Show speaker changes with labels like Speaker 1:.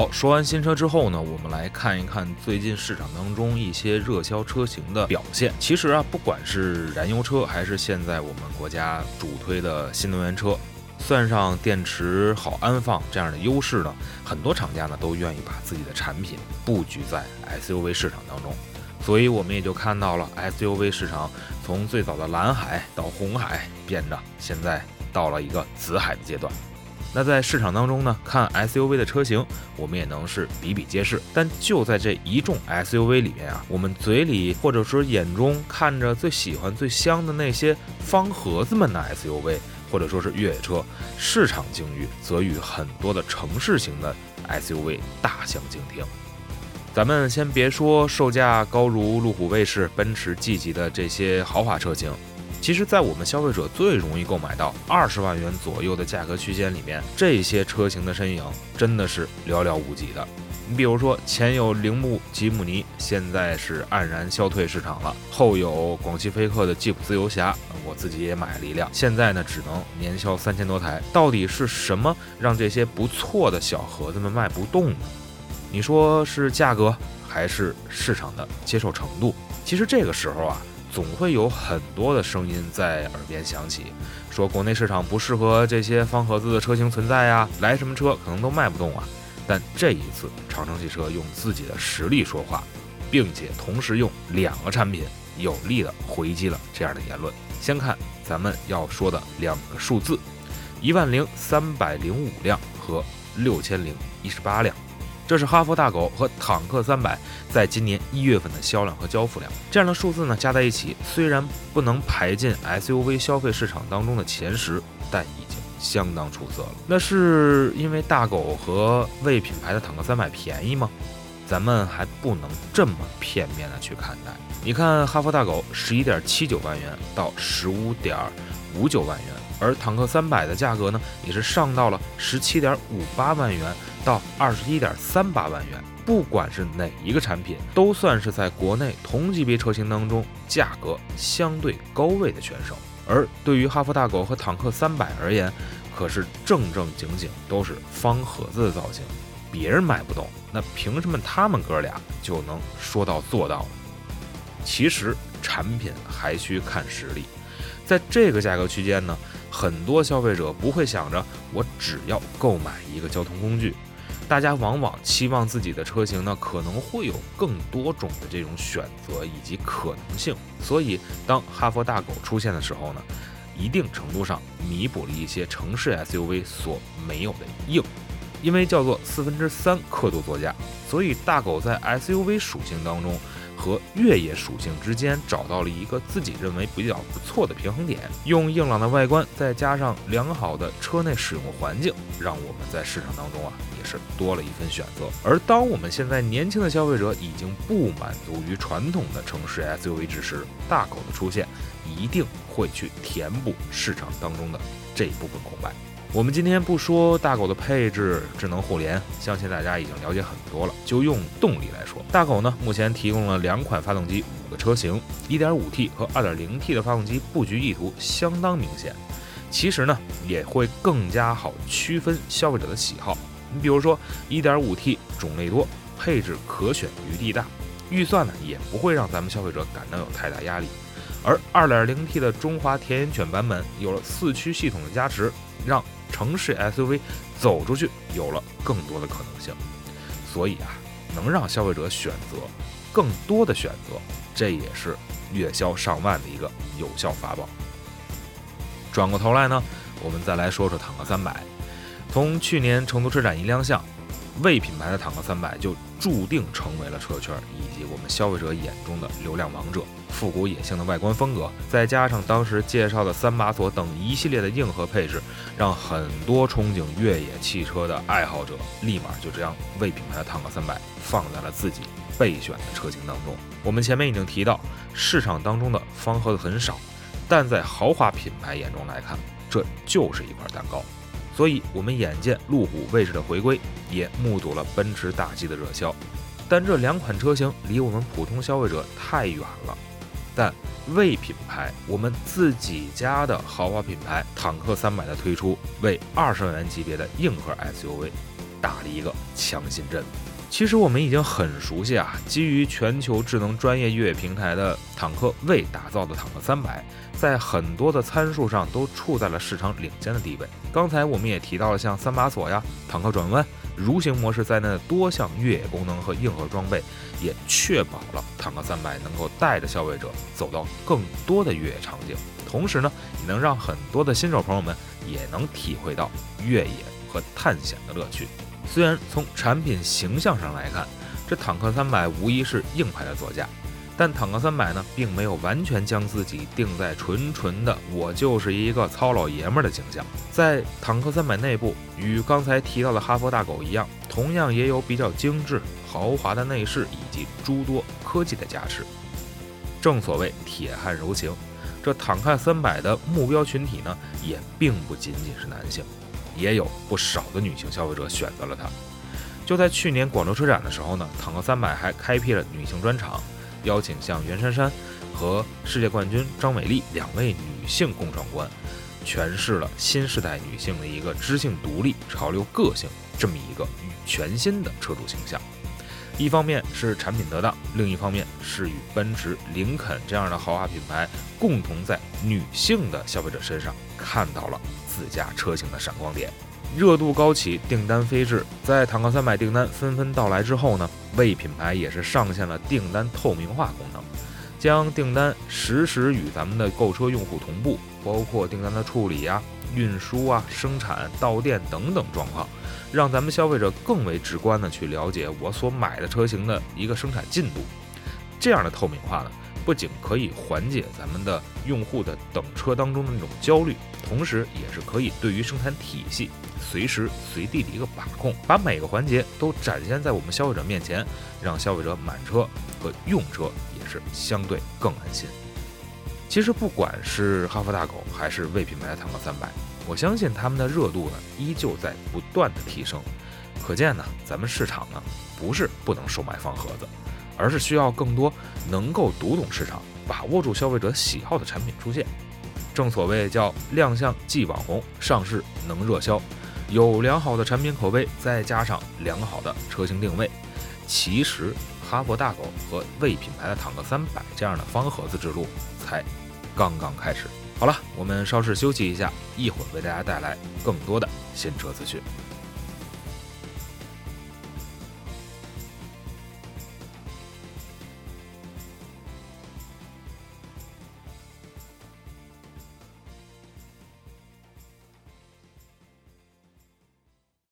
Speaker 1: 好，说完新车之后呢，我们来看一看最近市场当中一些热销车型的表现。其实啊，不管是燃油车，还是现在我们国家主推的新能源车，算上电池好安放这样的优势呢，很多厂家呢都愿意把自己的产品布局在 SUV 市场当中。所以我们也就看到了 SUV 市场从最早的蓝海到红海，变着现在到了一个紫海的阶段。那在市场当中呢，看 SUV 的车型，我们也能是比比皆是。但就在这一众 SUV 里面啊，我们嘴里或者说眼中看着最喜欢、最香的那些方盒子们的 SUV，或者说是越野车，市场境遇则与很多的城市型的 SUV 大相径庭。咱们先别说售价高如路虎卫士、奔驰 G 级的这些豪华车型。其实，在我们消费者最容易购买到二十万元左右的价格区间里面，这些车型的身影真的是寥寥无几的。你比如说，前有铃木吉姆尼，现在是黯然消退市场了；后有广汽菲克的吉普自由侠，我自己也买了一辆，现在呢只能年销三千多台。到底是什么让这些不错的小盒子们卖不动呢？你说是价格，还是市场的接受程度？其实这个时候啊。总会有很多的声音在耳边响起，说国内市场不适合这些方盒子的车型存在呀，来什么车可能都卖不动啊。但这一次，长城汽车用自己的实力说话，并且同时用两个产品有力的回击了这样的言论。先看咱们要说的两个数字：一万零三百零五辆和六千零一十八辆。这是哈弗大狗和坦克三百在今年一月份的销量和交付量，这样的数字呢加在一起，虽然不能排进 SUV 消费市场当中的前十，但已经相当出色了。那是因为大狗和魏品牌的坦克三百便宜吗？咱们还不能这么片面的去看待。你看哈弗大狗十一点七九万元到十五点五九万元。而坦克三百的价格呢，也是上到了十七点五八万元到二十一点三八万元。不管是哪一个产品，都算是在国内同级别车型当中价格相对高位的选手。而对于哈弗大狗和坦克三百而言，可是正正经经都是方盒子的造型，别人买不动，那凭什么他们哥俩就能说到做到呢？其实产品还需看实力，在这个价格区间呢。很多消费者不会想着我只要购买一个交通工具，大家往往期望自己的车型呢可能会有更多种的这种选择以及可能性。所以，当哈佛大狗出现的时候呢，一定程度上弥补了一些城市 SUV 所没有的硬。因为叫做四分之三刻度座驾，所以大狗在 SUV 属性当中。和越野属性之间找到了一个自己认为比较不错的平衡点，用硬朗的外观再加上良好的车内使用环境，让我们在市场当中啊也是多了一份选择。而当我们现在年轻的消费者已经不满足于传统的城市 SUV 之时，大狗的出现一定会去填补市场当中的这一部分空白。我们今天不说大狗的配置、智能互联，相信大家已经了解很多了。就用动力来说，大狗呢目前提供了两款发动机，五个车型，1.5T 和 2.0T 的发动机布局意图相当明显。其实呢也会更加好区分消费者的喜好。你比如说 1.5T 种类多，配置可选余地大，预算呢也不会让咱们消费者感到有太大压力。而 2.0T 的中华田园犬版本有了四驱系统的加持，让城市 SUV 走出去有了更多的可能性，所以啊，能让消费者选择更多的选择，这也是月销上万的一个有效法宝。转过头来呢，我们再来说说坦克三百。从去年成都车展一亮相，魏品牌的坦克三百就注定成为了车圈以及我们消费者眼中的流量王者。复古野性的外观风格，再加上当时介绍的三把锁等一系列的硬核配置，让很多憧憬越野汽车的爱好者立马就这样为品牌的坦克三百放在了自己备选的车型当中。我们前面已经提到，市场当中的方盒子很少，但在豪华品牌眼中来看，这就是一块蛋糕。所以，我们眼见路虎卫士的回归，也目睹了奔驰大 G 的热销。但这两款车型离我们普通消费者太远了。但为品牌，我们自己家的豪华品牌坦克三百的推出，为二十万元级别的硬核 SUV 打了一个强心针。其实我们已经很熟悉啊，基于全球智能专业越野平台的坦克为打造的坦克三百，在很多的参数上都处在了市场领先的地位。刚才我们也提到了像三把锁呀、坦克转弯、蠕行模式在内的多项越野功能和硬核装备，也确保了坦克三百能够带着消费者走到更多的越野场景，同时呢，也能让很多的新手朋友们也能体会到越野和探险的乐趣。虽然从产品形象上来看，这坦克三百无疑是硬派的座驾，但坦克三百呢，并没有完全将自己定在纯纯的我就是一个糙老爷们儿的形象。在坦克三百内部，与刚才提到的哈佛大狗一样，同样也有比较精致豪华的内饰以及诸多科技的加持。正所谓铁汉柔情，这坦克三百的目标群体呢，也并不仅仅是男性。也有不少的女性消费者选择了它。就在去年广州车展的时候呢，坦克三百还开辟了女性专场，邀请像袁姗姗和世界冠军张伟丽两位女性共创官，诠释了新时代女性的一个知性独立、潮流个性这么一个全新的车主形象。一方面是产品得当，另一方面是与奔驰、林肯这样的豪华品牌共同在女性的消费者身上看到了自家车型的闪光点，热度高起，订单飞至。在坦克三百订单纷纷到来之后呢，为品牌也是上线了订单透明化功能，将订单实时与咱们的购车用户同步，包括订单的处理呀、运输啊、生产到店等等状况。让咱们消费者更为直观的去了解我所买的车型的一个生产进度，这样的透明化呢，不仅可以缓解咱们的用户的等车当中的那种焦虑，同时也是可以对于生产体系随时随地的一个把控，把每个环节都展现在我们消费者面前，让消费者买车和用车也是相对更安心。其实不管是哈弗大狗还是魏品牌的坦克三百。我相信他们的热度呢，依旧在不断的提升。可见呢，咱们市场呢，不是不能售卖方盒子，而是需要更多能够读懂市场、把握住消费者喜好的产品出现。正所谓叫亮相即网红，上市能热销。有良好的产品口碑，再加上良好的车型定位，其实哈佛大狗和魏品牌的坦克三百这样的方盒子之路才刚刚开始。好了，我们稍事休息一下，一会儿为大家带来更多的新车资讯。